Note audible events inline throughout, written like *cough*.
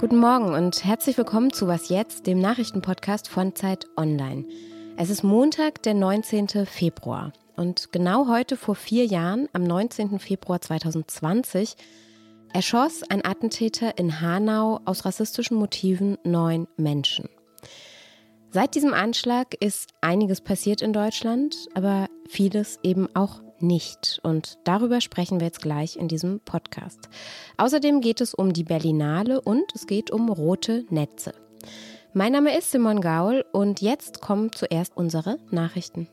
Guten Morgen und herzlich willkommen zu Was jetzt, dem Nachrichtenpodcast von Zeit Online. Es ist Montag, der 19. Februar. Und genau heute vor vier Jahren, am 19. Februar 2020, erschoss ein Attentäter in Hanau aus rassistischen Motiven neun Menschen. Seit diesem Anschlag ist einiges passiert in Deutschland, aber vieles eben auch nicht. Und darüber sprechen wir jetzt gleich in diesem Podcast. Außerdem geht es um die Berlinale und es geht um rote Netze. Mein Name ist Simon Gaul und jetzt kommen zuerst unsere Nachrichten.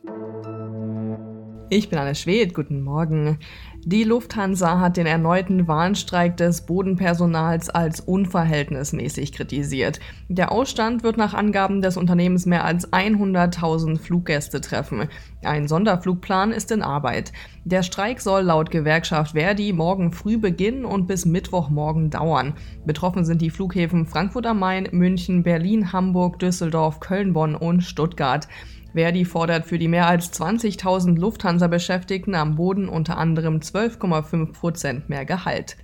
Ich bin Anne Schwed, guten Morgen. Die Lufthansa hat den erneuten Warnstreik des Bodenpersonals als unverhältnismäßig kritisiert. Der Ausstand wird nach Angaben des Unternehmens mehr als 100.000 Fluggäste treffen. Ein Sonderflugplan ist in Arbeit. Der Streik soll laut Gewerkschaft Verdi morgen früh beginnen und bis Mittwochmorgen dauern. Betroffen sind die Flughäfen Frankfurt am Main, München, Berlin, Hamburg, Düsseldorf, Köln, Bonn und Stuttgart. Verdi fordert für die mehr als 20.000 Lufthansa-Beschäftigten am Boden unter anderem 12,5 Prozent mehr Gehalt.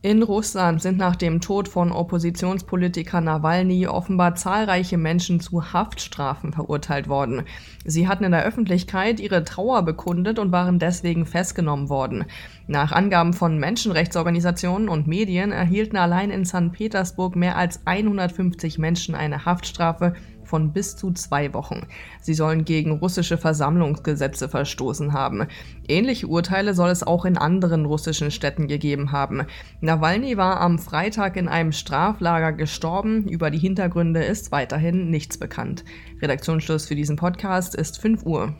In Russland sind nach dem Tod von Oppositionspolitiker Nawalny offenbar zahlreiche Menschen zu Haftstrafen verurteilt worden. Sie hatten in der Öffentlichkeit ihre Trauer bekundet und waren deswegen festgenommen worden. Nach Angaben von Menschenrechtsorganisationen und Medien erhielten allein in St. Petersburg mehr als 150 Menschen eine Haftstrafe von bis zu zwei Wochen. Sie sollen gegen russische Versammlungsgesetze verstoßen haben. Ähnliche Urteile soll es auch in anderen russischen Städten gegeben haben. Nawalny war am Freitag in einem Straflager gestorben. Über die Hintergründe ist weiterhin nichts bekannt. Redaktionsschluss für diesen Podcast ist 5 Uhr.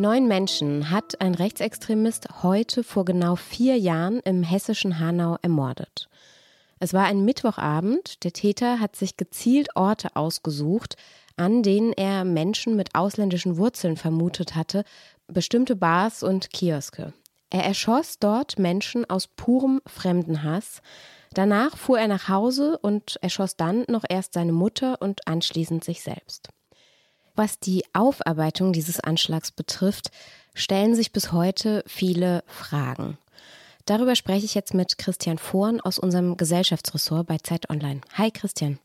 Neun Menschen hat ein Rechtsextremist heute vor genau vier Jahren im hessischen Hanau ermordet. Es war ein Mittwochabend. Der Täter hat sich gezielt Orte ausgesucht, an denen er Menschen mit ausländischen Wurzeln vermutet hatte, bestimmte Bars und Kioske. Er erschoss dort Menschen aus purem Fremdenhass. Danach fuhr er nach Hause und erschoss dann noch erst seine Mutter und anschließend sich selbst. Was die Aufarbeitung dieses Anschlags betrifft, stellen sich bis heute viele Fragen. Darüber spreche ich jetzt mit Christian Vorn aus unserem Gesellschaftsressort bei Zeit Online. Hi Christian.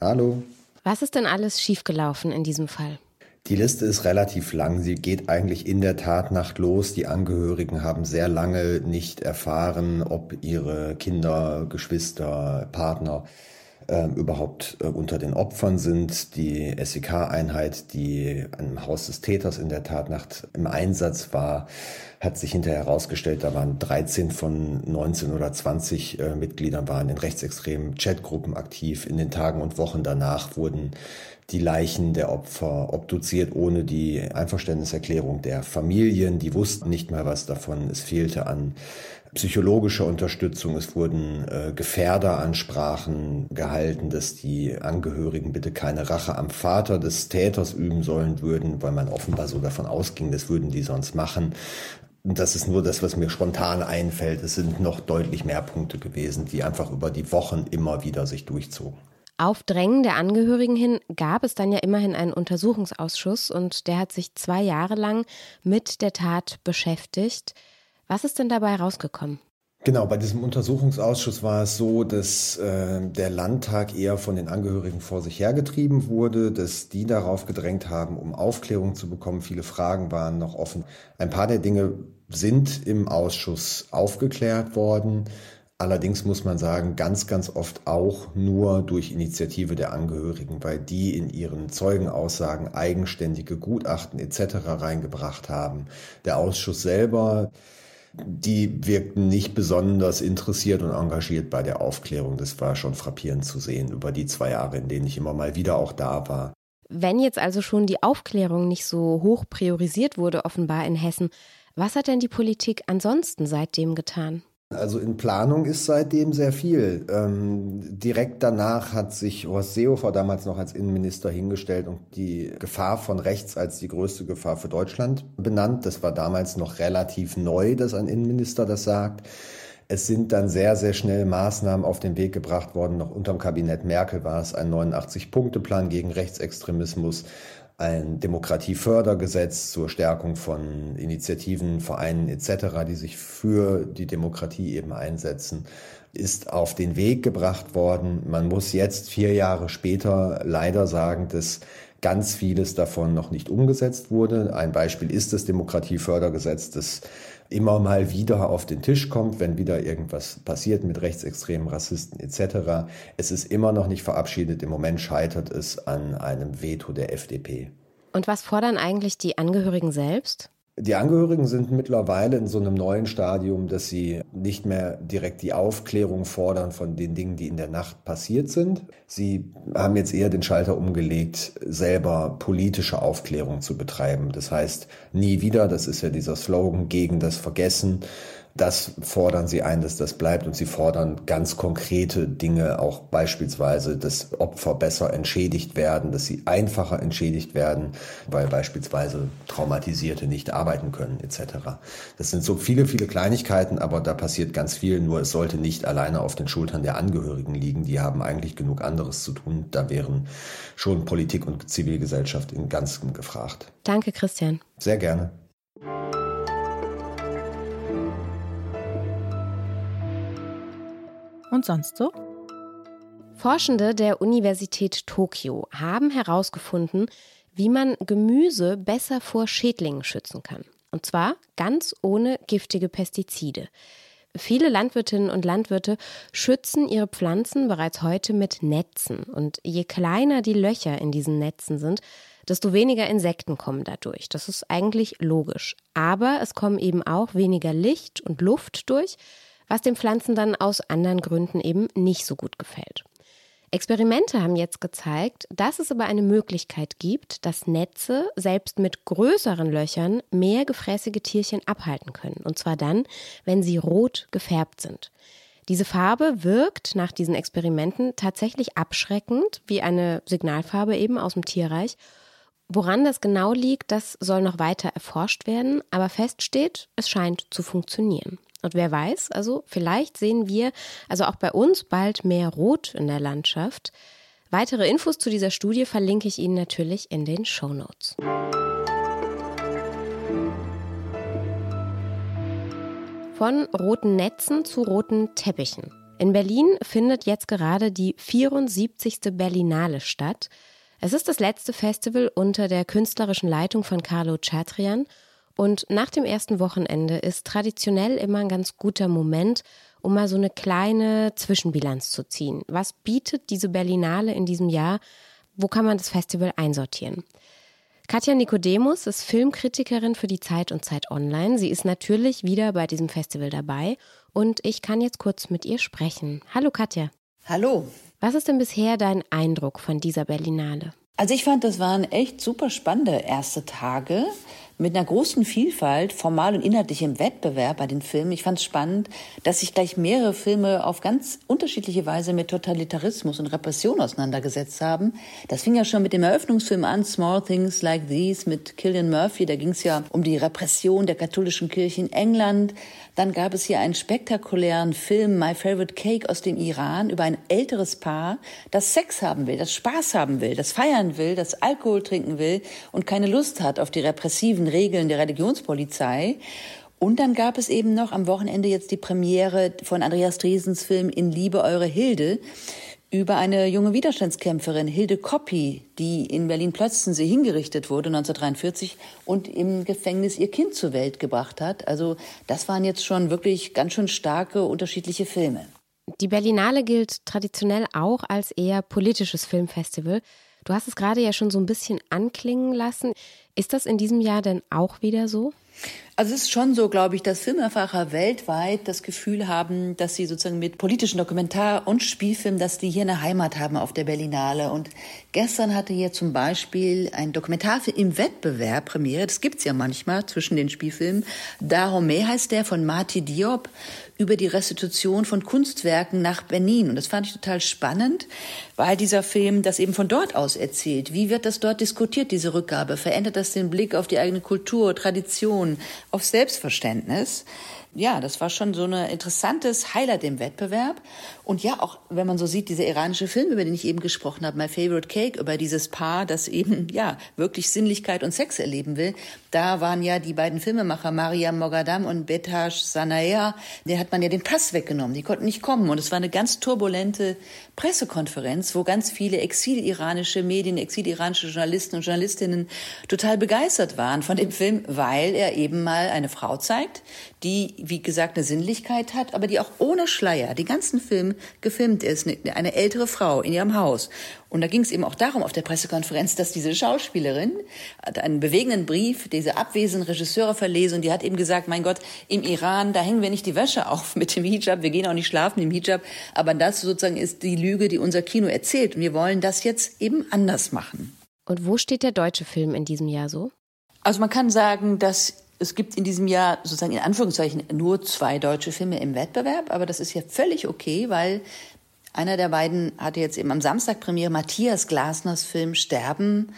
Hallo. Was ist denn alles schiefgelaufen in diesem Fall? Die Liste ist relativ lang. Sie geht eigentlich in der Tatnacht los. Die Angehörigen haben sehr lange nicht erfahren, ob ihre Kinder, Geschwister, Partner äh, überhaupt äh, unter den Opfern sind. Die SEK-Einheit, die am Haus des Täters in der Tatnacht im Einsatz war, hat sich hinterher herausgestellt, da waren 13 von 19 oder 20 äh, Mitgliedern waren in rechtsextremen Chatgruppen aktiv. In den Tagen und Wochen danach wurden die Leichen der Opfer obduziert ohne die Einverständniserklärung der Familien. Die wussten nicht mal was davon. Es fehlte an psychologischer Unterstützung. Es wurden äh, Gefährderansprachen gehalten, dass die Angehörigen bitte keine Rache am Vater des Täters üben sollen würden, weil man offenbar so davon ausging, das würden die sonst machen. Und das ist nur das, was mir spontan einfällt. Es sind noch deutlich mehr Punkte gewesen, die einfach über die Wochen immer wieder sich durchzogen. Auf Drängen der Angehörigen hin gab es dann ja immerhin einen Untersuchungsausschuss und der hat sich zwei Jahre lang mit der Tat beschäftigt. Was ist denn dabei rausgekommen? Genau, bei diesem Untersuchungsausschuss war es so, dass äh, der Landtag eher von den Angehörigen vor sich hergetrieben wurde, dass die darauf gedrängt haben, um Aufklärung zu bekommen. Viele Fragen waren noch offen. Ein paar der Dinge sind im Ausschuss aufgeklärt worden. Allerdings muss man sagen, ganz, ganz oft auch nur durch Initiative der Angehörigen, weil die in ihren Zeugenaussagen eigenständige Gutachten etc. reingebracht haben. Der Ausschuss selber, die wirkten nicht besonders interessiert und engagiert bei der Aufklärung. Das war schon frappierend zu sehen über die zwei Jahre, in denen ich immer mal wieder auch da war. Wenn jetzt also schon die Aufklärung nicht so hoch priorisiert wurde, offenbar in Hessen, was hat denn die Politik ansonsten seitdem getan? Also in Planung ist seitdem sehr viel. Ähm, direkt danach hat sich Horst Seehofer damals noch als Innenminister hingestellt und die Gefahr von rechts als die größte Gefahr für Deutschland benannt. Das war damals noch relativ neu, dass ein Innenminister das sagt. Es sind dann sehr, sehr schnell Maßnahmen auf den Weg gebracht worden. Noch unterm Kabinett Merkel war es ein 89-Punkte-Plan gegen Rechtsextremismus ein Demokratiefördergesetz zur Stärkung von Initiativen, Vereinen etc., die sich für die Demokratie eben einsetzen, ist auf den Weg gebracht worden. Man muss jetzt vier Jahre später leider sagen, dass ganz vieles davon noch nicht umgesetzt wurde. Ein Beispiel ist das Demokratiefördergesetz, das immer mal wieder auf den Tisch kommt, wenn wieder irgendwas passiert mit rechtsextremen Rassisten etc. Es ist immer noch nicht verabschiedet. Im Moment scheitert es an einem Veto der FDP. Und was fordern eigentlich die Angehörigen selbst? Die Angehörigen sind mittlerweile in so einem neuen Stadium, dass sie nicht mehr direkt die Aufklärung fordern von den Dingen, die in der Nacht passiert sind. Sie haben jetzt eher den Schalter umgelegt, selber politische Aufklärung zu betreiben. Das heißt, nie wieder, das ist ja dieser Slogan gegen das Vergessen, das fordern sie ein, dass das bleibt und sie fordern ganz konkrete Dinge, auch beispielsweise, dass Opfer besser entschädigt werden, dass sie einfacher entschädigt werden, weil beispielsweise Traumatisierte nicht arbeiten können etc. Das sind so viele, viele Kleinigkeiten, aber da passiert ganz viel, nur es sollte nicht alleine auf den Schultern der Angehörigen liegen. Die haben eigentlich genug anderes zu tun. Da wären schon Politik und Zivilgesellschaft in Ganzem gefragt. Danke, Christian. Sehr gerne. Und sonst so? Forschende der Universität Tokio haben herausgefunden, wie man Gemüse besser vor Schädlingen schützen kann. Und zwar ganz ohne giftige Pestizide. Viele Landwirtinnen und Landwirte schützen ihre Pflanzen bereits heute mit Netzen. Und je kleiner die Löcher in diesen Netzen sind, desto weniger Insekten kommen dadurch. Das ist eigentlich logisch. Aber es kommen eben auch weniger Licht und Luft durch, was den Pflanzen dann aus anderen Gründen eben nicht so gut gefällt. Experimente haben jetzt gezeigt, dass es aber eine Möglichkeit gibt, dass Netze selbst mit größeren Löchern mehr gefräßige Tierchen abhalten können. Und zwar dann, wenn sie rot gefärbt sind. Diese Farbe wirkt nach diesen Experimenten tatsächlich abschreckend, wie eine Signalfarbe eben aus dem Tierreich. Woran das genau liegt, das soll noch weiter erforscht werden, aber feststeht, es scheint zu funktionieren. Und wer weiß, also vielleicht sehen wir also auch bei uns bald mehr Rot in der Landschaft. Weitere Infos zu dieser Studie verlinke ich Ihnen natürlich in den Show Notes. Von roten Netzen zu roten Teppichen. In Berlin findet jetzt gerade die 74. Berlinale statt. Es ist das letzte Festival unter der künstlerischen Leitung von Carlo Chatrian und nach dem ersten Wochenende ist traditionell immer ein ganz guter Moment, um mal so eine kleine Zwischenbilanz zu ziehen. Was bietet diese Berlinale in diesem Jahr? Wo kann man das Festival einsortieren? Katja Nikodemus ist Filmkritikerin für die Zeit und Zeit Online. Sie ist natürlich wieder bei diesem Festival dabei und ich kann jetzt kurz mit ihr sprechen. Hallo Katja. Hallo. Was ist denn bisher dein Eindruck von dieser Berlinale? Also ich fand, das waren echt super spannende erste Tage mit einer großen Vielfalt, formal und inhaltlich im Wettbewerb bei den Filmen. Ich fand es spannend, dass sich gleich mehrere Filme auf ganz unterschiedliche Weise mit Totalitarismus und Repression auseinandergesetzt haben. Das fing ja schon mit dem Eröffnungsfilm an, Small Things Like These mit Killian Murphy. Da ging es ja um die Repression der katholischen Kirche in England. Dann gab es hier einen spektakulären Film, My Favorite Cake aus dem Iran, über ein älteres Paar, das Sex haben will, das Spaß haben will, das feiern will, das Alkohol trinken will und keine Lust hat auf die repressiven Regeln der Religionspolizei. Und dann gab es eben noch am Wochenende jetzt die Premiere von Andreas Dresens Film In Liebe Eure Hilde über eine junge Widerstandskämpferin, Hilde Koppi, die in Berlin-Plötzensee hingerichtet wurde 1943 und im Gefängnis ihr Kind zur Welt gebracht hat. Also das waren jetzt schon wirklich ganz schön starke unterschiedliche Filme. Die Berlinale gilt traditionell auch als eher politisches Filmfestival. Du hast es gerade ja schon so ein bisschen anklingen lassen. Ist das in diesem Jahr denn auch wieder so? Also es ist schon so, glaube ich, dass Filmemacher weltweit das Gefühl haben, dass sie sozusagen mit politischen Dokumentar- und Spielfilmen, dass die hier eine Heimat haben auf der Berlinale. Und gestern hatte hier zum Beispiel ein Dokumentarfilm im Wettbewerb Premiere, das gibt's ja manchmal zwischen den Spielfilmen. Dahomey heißt der von Marty Diop über die Restitution von Kunstwerken nach Benin. Und das fand ich total spannend, weil dieser Film das eben von dort aus erzählt. Wie wird das dort diskutiert, diese Rückgabe? Verändert das den Blick auf die eigene Kultur, Tradition? Religion, auf Selbstverständnis. ja, das war schon so ein interessantes Highlight im Wettbewerb. Und ja, auch wenn man so sieht, dieser iranische Film, über den ich eben gesprochen habe, My Favorite Cake, über dieses Paar, das eben, ja, wirklich Sinnlichkeit und Sex erleben will, da waren ja die beiden Filmemacher, Mariam Mogadam und Betash Sanaya, der hat man ja den Pass weggenommen. Die konnten nicht kommen. Und es war eine ganz turbulente Pressekonferenz, wo ganz viele exiliranische Medien, exiliranische Journalisten und Journalistinnen total begeistert waren von dem Film, weil er eben mal eine Frau zeigt, die, wie gesagt, eine Sinnlichkeit hat, aber die auch ohne Schleier den ganzen Film gefilmt ist. Eine ältere Frau in ihrem Haus. Und da ging es eben auch darum auf der Pressekonferenz, dass diese Schauspielerin einen bewegenden Brief diese abwesenden Regisseure verlesen und die hat eben gesagt, mein Gott, im Iran, da hängen wir nicht die Wäsche auf mit dem Hijab, wir gehen auch nicht schlafen im Hijab, aber das sozusagen ist die Lüge, die unser Kino erzählt und wir wollen das jetzt eben anders machen. Und wo steht der deutsche Film in diesem Jahr so? Also man kann sagen, dass es gibt in diesem Jahr sozusagen in Anführungszeichen nur zwei deutsche Filme im Wettbewerb, aber das ist ja völlig okay, weil einer der beiden hatte jetzt eben am Samstag Premiere Matthias Glasners Film Sterben.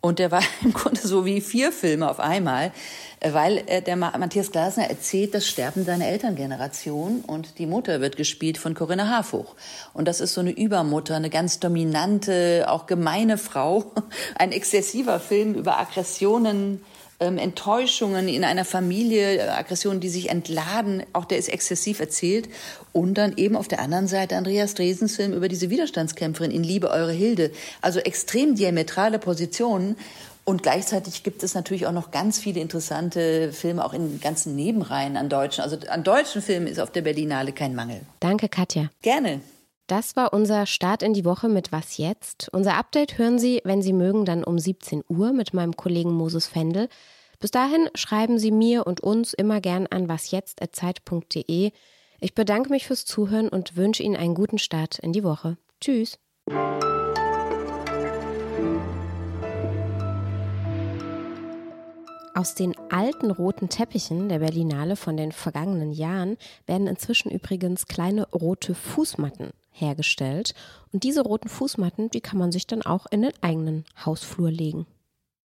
Und der war *laughs* im Grunde so wie vier Filme auf einmal, weil äh, der Matthias Glasner erzählt das Sterben seiner Elterngeneration und die Mutter wird gespielt von Corinna Harfuch. Und das ist so eine Übermutter, eine ganz dominante, auch gemeine Frau. *laughs* Ein exzessiver Film über Aggressionen, ähm, Enttäuschungen in einer Familie, äh, Aggressionen, die sich entladen, auch der ist exzessiv erzählt. Und dann eben auf der anderen Seite Andreas Dresens Film über diese Widerstandskämpferin in Liebe Eure Hilde. Also extrem diametrale Positionen. Und gleichzeitig gibt es natürlich auch noch ganz viele interessante Filme, auch in ganzen Nebenreihen an deutschen. Also an deutschen Filmen ist auf der Berlinale kein Mangel. Danke, Katja. Gerne. Das war unser Start in die Woche mit Was jetzt? Unser Update hören Sie, wenn Sie mögen, dann um 17 Uhr mit meinem Kollegen Moses Fendel. Bis dahin schreiben Sie mir und uns immer gern an wasjetzt.zeit.de. Ich bedanke mich fürs Zuhören und wünsche Ihnen einen guten Start in die Woche. Tschüss. Aus den alten roten Teppichen der Berlinale von den vergangenen Jahren werden inzwischen übrigens kleine rote Fußmatten hergestellt. Und diese roten Fußmatten, die kann man sich dann auch in den eigenen Hausflur legen.